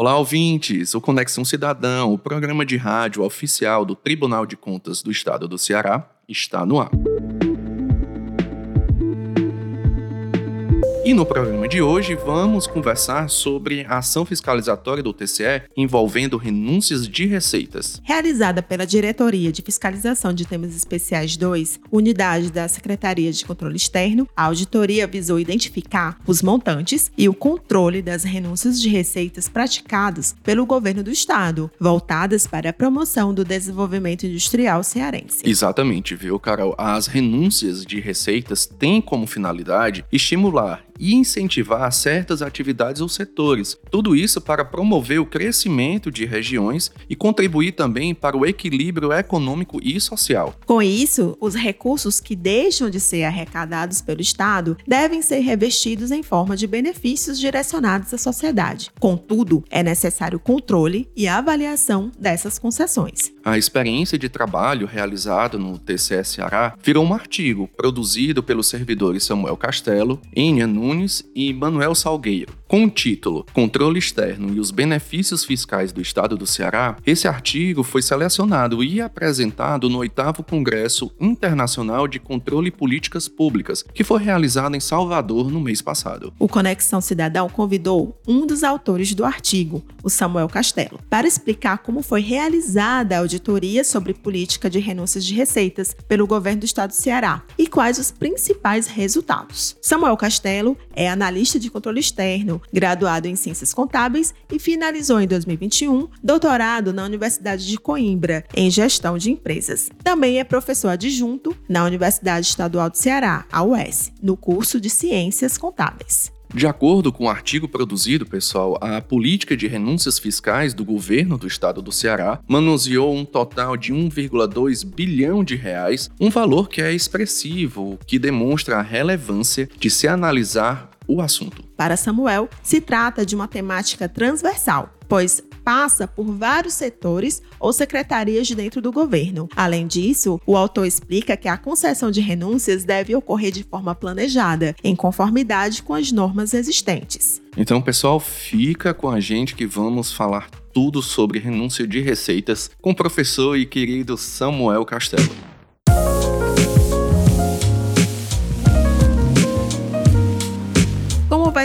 Olá, ouvintes! O Conexão Cidadão, o programa de rádio oficial do Tribunal de Contas do Estado do Ceará, está no ar. E no programa de hoje vamos conversar sobre a ação fiscalizatória do TCE envolvendo renúncias de receitas. Realizada pela Diretoria de Fiscalização de Temas Especiais 2, unidade da Secretaria de Controle Externo, a auditoria visou identificar os montantes e o controle das renúncias de receitas praticadas pelo governo do estado, voltadas para a promoção do desenvolvimento industrial cearense. Exatamente, viu, Carol? As renúncias de receitas têm como finalidade estimular e incentivar certas atividades ou setores. Tudo isso para promover o crescimento de regiões e contribuir também para o equilíbrio econômico e social. Com isso, os recursos que deixam de ser arrecadados pelo Estado devem ser revestidos em forma de benefícios direcionados à sociedade. Contudo, é necessário controle e avaliação dessas concessões. A experiência de trabalho realizada no TCS Ceará virou um artigo produzido pelos servidores Samuel Castelo, Enia Nunes e Manuel Salgueiro. Com o título Controle Externo e os Benefícios Fiscais do Estado do Ceará, esse artigo foi selecionado e apresentado no 8 Congresso Internacional de Controle e Políticas Públicas, que foi realizado em Salvador no mês passado. O Conexão Cidadão convidou um dos autores do artigo, o Samuel Castelo, para explicar como foi realizada a auditoria sobre política de renúncias de receitas pelo governo do Estado do Ceará e quais os principais resultados. Samuel Castelo é analista de controle externo, graduado em Ciências Contábeis e finalizou em 2021 doutorado na Universidade de Coimbra em Gestão de Empresas. Também é professor adjunto na Universidade Estadual do Ceará, a UES, no curso de Ciências Contábeis. De acordo com o um artigo produzido, pessoal, a política de renúncias fiscais do governo do estado do Ceará manuseou um total de 1,2 bilhão de reais, um valor que é expressivo, que demonstra a relevância de se analisar o assunto. Para Samuel, se trata de uma temática transversal, pois passa por vários setores ou secretarias de dentro do governo. Além disso, o autor explica que a concessão de renúncias deve ocorrer de forma planejada, em conformidade com as normas existentes. Então, pessoal, fica com a gente que vamos falar tudo sobre renúncia de receitas com o professor e querido Samuel Castelo.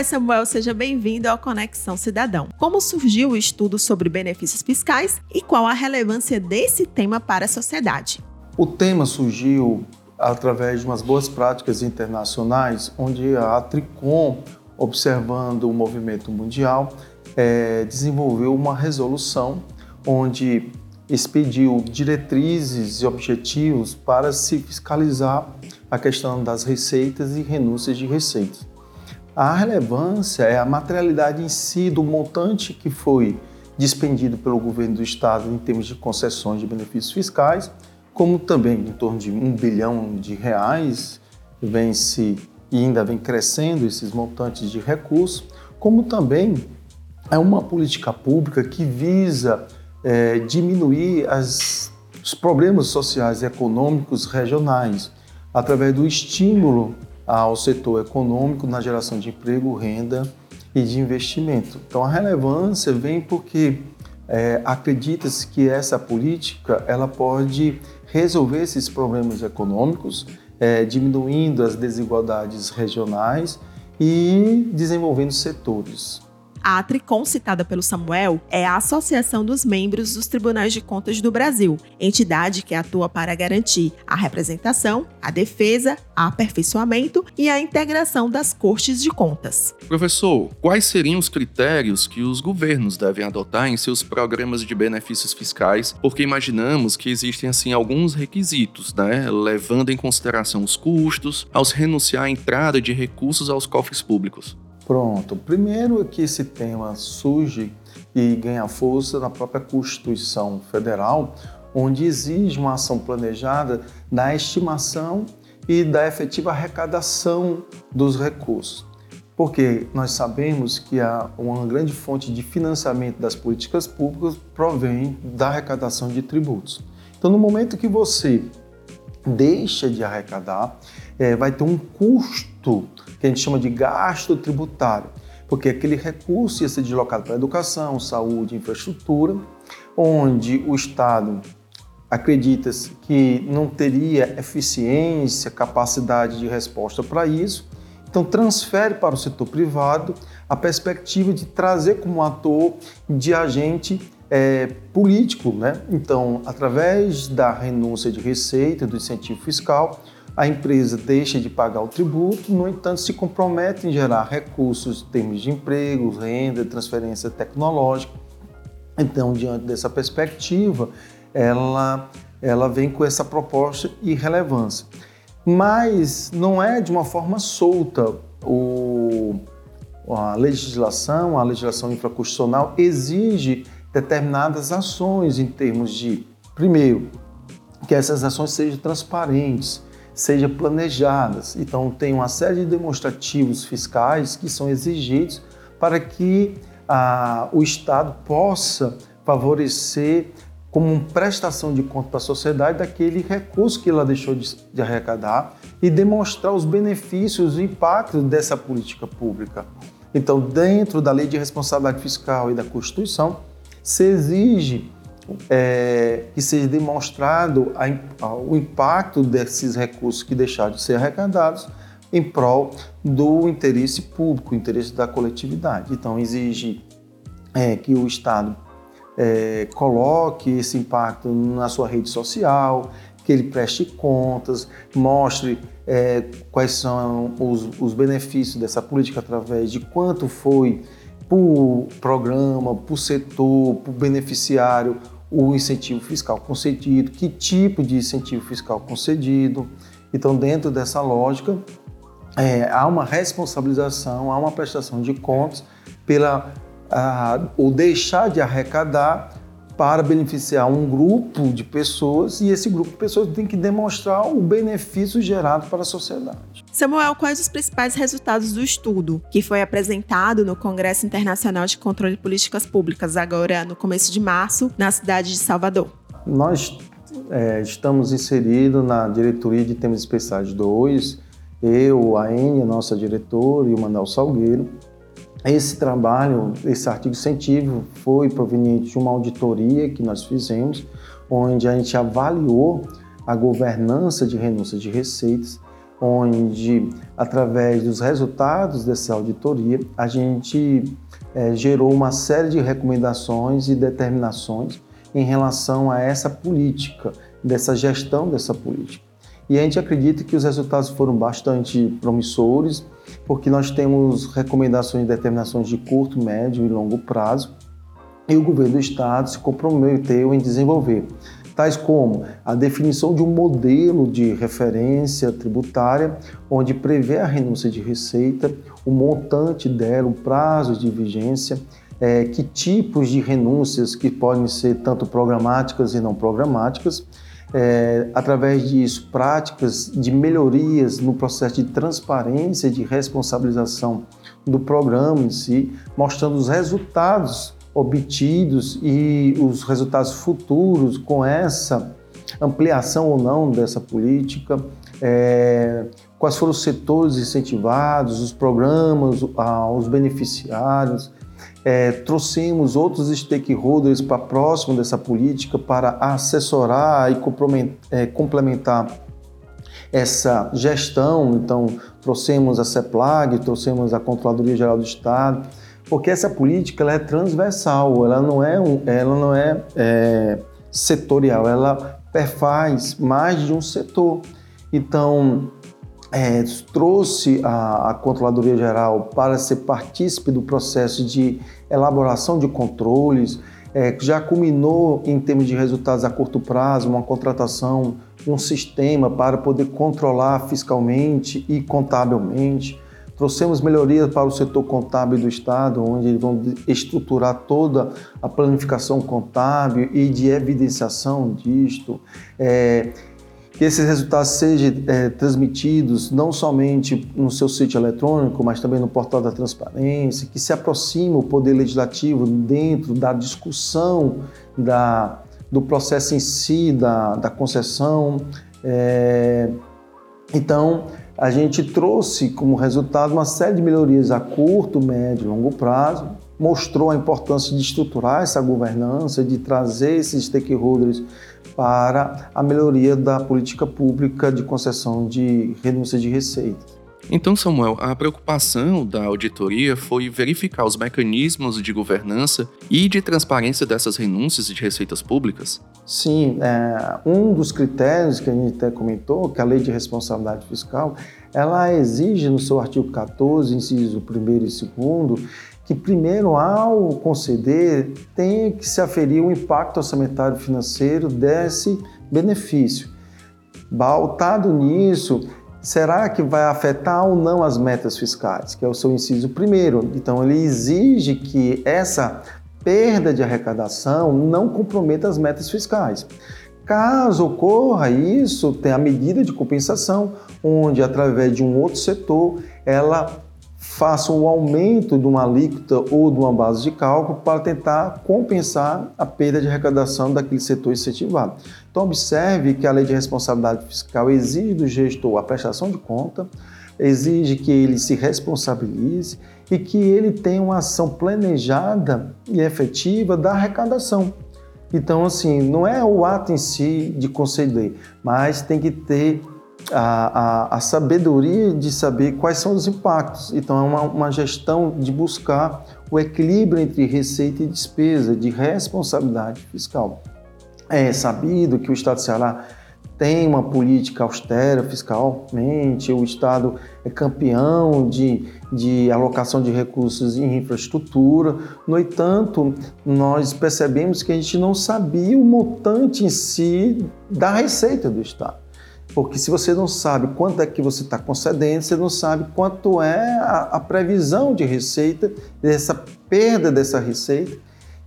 Samuel? Seja bem-vindo ao Conexão Cidadão. Como surgiu o estudo sobre benefícios fiscais e qual a relevância desse tema para a sociedade? O tema surgiu através de umas boas práticas internacionais, onde a Tricom, observando o movimento mundial, é, desenvolveu uma resolução onde expediu diretrizes e objetivos para se fiscalizar a questão das receitas e renúncias de receitas. A relevância é a materialidade em si do montante que foi dispendido pelo governo do estado em termos de concessões de benefícios fiscais, como também em torno de um bilhão de reais vem se e ainda vem crescendo esses montantes de recursos, como também é uma política pública que visa é, diminuir as, os problemas sociais e econômicos regionais através do estímulo ao setor econômico na geração de emprego, renda e de investimento. Então a relevância vem porque é, acredita-se que essa política ela pode resolver esses problemas econômicos, é, diminuindo as desigualdades regionais e desenvolvendo setores. A Tricom, citada pelo Samuel, é a Associação dos Membros dos Tribunais de Contas do Brasil, entidade que atua para garantir a representação, a defesa, o aperfeiçoamento e a integração das cortes de contas. Professor, quais seriam os critérios que os governos devem adotar em seus programas de benefícios fiscais? Porque imaginamos que existem assim alguns requisitos, né, levando em consideração os custos, aos renunciar à entrada de recursos aos cofres públicos. Pronto. Primeiro que esse tema surge e ganha força na própria Constituição Federal, onde exige uma ação planejada da estimação e da efetiva arrecadação dos recursos. Porque nós sabemos que uma grande fonte de financiamento das políticas públicas provém da arrecadação de tributos. Então, no momento que você deixa de arrecadar, é, vai ter um custo que a gente chama de gasto tributário. porque aquele recurso ia ser deslocado para educação, saúde, infraestrutura, onde o Estado acredita que não teria eficiência, capacidade de resposta para isso, então transfere para o setor privado a perspectiva de trazer como ator de agente é, político, né? Então, através da renúncia de receita, do incentivo fiscal, a empresa deixa de pagar o tributo, no entanto, se compromete em gerar recursos em termos de emprego, renda, transferência tecnológica. Então, diante dessa perspectiva, ela, ela vem com essa proposta e relevância. Mas não é de uma forma solta. O, a legislação, a legislação infraconstitucional exige determinadas ações em termos de, primeiro, que essas ações sejam transparentes, sejam planejadas. Então, tem uma série de demonstrativos fiscais que são exigidos para que a, o Estado possa favorecer como uma prestação de conta para a sociedade daquele recurso que ela deixou de, de arrecadar e demonstrar os benefícios, o impacto dessa política pública. Então, dentro da lei de responsabilidade fiscal e da Constituição, se exige é, que seja demonstrado a, a, o impacto desses recursos que deixaram de ser arrecadados em prol do interesse público, interesse da coletividade. Então, exige é, que o Estado é, coloque esse impacto na sua rede social, que ele preste contas, mostre é, quais são os, os benefícios dessa política através de quanto foi por programa, por setor, por beneficiário, o incentivo fiscal concedido, que tipo de incentivo fiscal concedido. Então, dentro dessa lógica, é, há uma responsabilização, há uma prestação de contas pela a, o deixar de arrecadar para beneficiar um grupo de pessoas e esse grupo de pessoas tem que demonstrar o benefício gerado para a sociedade. Samuel, quais os principais resultados do estudo que foi apresentado no Congresso Internacional de Controle de Políticas Públicas, agora no começo de março, na cidade de Salvador? Nós é, estamos inseridos na diretoria de temas especiais 2, eu, a Enia, nossa diretora, e o Manuel Salgueiro, esse trabalho, esse artigo científico foi proveniente de uma auditoria que nós fizemos, onde a gente avaliou a governança de renúncia de receitas, onde, através dos resultados dessa auditoria, a gente é, gerou uma série de recomendações e determinações em relação a essa política, dessa gestão dessa política. E a gente acredita que os resultados foram bastante promissores, porque nós temos recomendações e determinações de curto, médio e longo prazo, e o governo do estado se comprometeu em desenvolver, tais como a definição de um modelo de referência tributária, onde prevê a renúncia de receita, o montante dela, o prazo de vigência, é, que tipos de renúncias que podem ser tanto programáticas e não programáticas, é, através disso, práticas de melhorias no processo de transparência, de responsabilização do programa em si, mostrando os resultados obtidos e os resultados futuros com essa ampliação ou não dessa política, é, quais foram os setores incentivados, os programas, os beneficiários, é, trouxemos outros stakeholders para próximo dessa política para assessorar e é, complementar essa gestão. Então, trouxemos a CEPLAG, trouxemos a Controladoria Geral do Estado, porque essa política ela é transversal, ela não é, um, ela não é, é setorial, ela perfaz mais de um setor. Então, é, trouxe a, a, Controladoria Geral para ser partícipe do processo de elaboração de controles, é, já culminou em termos de resultados a curto prazo, uma contratação de um sistema para poder controlar fiscalmente e contabilmente. Trouxemos melhorias para o setor contábil do Estado, onde eles vão estruturar toda a planificação contábil e de evidenciação disto. É, que esses resultados sejam é, transmitidos não somente no seu sítio eletrônico, mas também no portal da transparência, que se aproxime o poder legislativo dentro da discussão da, do processo em si, da, da concessão. É, então, a gente trouxe como resultado uma série de melhorias a curto, médio e longo prazo, mostrou a importância de estruturar essa governança, de trazer esses stakeholders para a melhoria da política pública de concessão de renúncia de receitas. Então, Samuel, a preocupação da auditoria foi verificar os mecanismos de governança e de transparência dessas renúncias de receitas públicas? Sim, é, um dos critérios que a gente até comentou, que a Lei de Responsabilidade Fiscal, ela exige no seu artigo 14, inciso 1 e 2, que primeiro, ao conceder, tem que se aferir o impacto orçamentário financeiro desse benefício. Baltado nisso, será que vai afetar ou não as metas fiscais, que é o seu inciso primeiro. Então, ele exige que essa perda de arrecadação não comprometa as metas fiscais. Caso ocorra isso, tem a medida de compensação, onde através de um outro setor ela faça um aumento de uma alíquota ou de uma base de cálculo para tentar compensar a perda de arrecadação daquele setor incentivado. Então, observe que a lei de responsabilidade fiscal exige do gestor a prestação de conta, exige que ele se responsabilize e que ele tenha uma ação planejada e efetiva da arrecadação. Então, assim, não é o ato em si de conceder, mas tem que ter a, a, a, sabedoria de saber quais são os impactos. Então, é uma, uma gestão de buscar o equilíbrio entre receita e despesa, de responsabilidade fiscal. É sabido que o Estado do Ceará tem uma política austera fiscalmente, o Estado é campeão de, de alocação de recursos em infraestrutura. No entanto, nós percebemos que a gente não sabia o montante em si da receita do Estado. Porque se você não sabe quanto é que você está concedendo, você não sabe quanto é a, a, previsão de receita, dessa perda dessa receita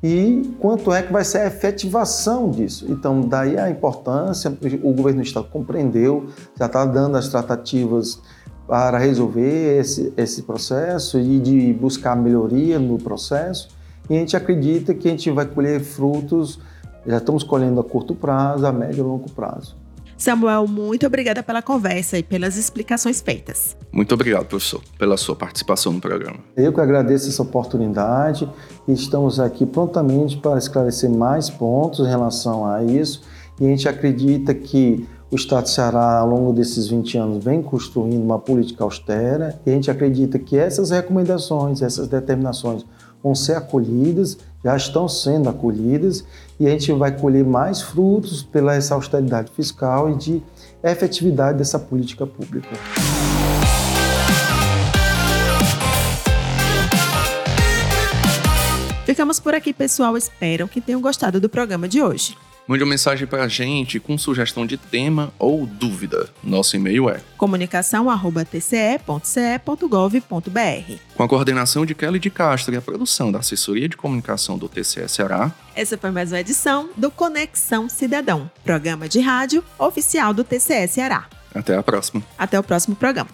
e quanto é que vai ser a efetivação disso. Então, daí a importância, o governo do Estado compreendeu, já está dando as tratativas para resolver esse, esse processo e de buscar melhoria no processo. E a gente acredita que a gente vai colher frutos, já estamos colhendo a curto prazo, a médio e longo prazo. Samuel, muito obrigada pela conversa e pelas explicações feitas. Muito obrigado, professor, pela sua participação no programa. Eu que agradeço essa oportunidade e estamos aqui prontamente para esclarecer mais pontos em relação a isso. E a gente acredita que o Estado do Ceará, ao longo desses 20 anos, vem construindo uma política austera e a gente acredita que essas recomendações, essas determinações vão ser acolhidas, já estão sendo acolhidas e a gente vai colher mais frutos pela essa austeridade fiscal e de efetividade dessa política pública. Ficamos por aqui, pessoal. Espero que tenham gostado do programa de hoje. Mande uma mensagem para a gente com sugestão de tema ou dúvida. Nosso e-mail é comunicação.tce.ce.gov.br. Com a coordenação de Kelly de Castro e a produção da Assessoria de Comunicação do TCE Ceará. Essa foi mais uma edição do Conexão Cidadão, programa de rádio oficial do TCE Ceará. Até a próxima. Até o próximo programa.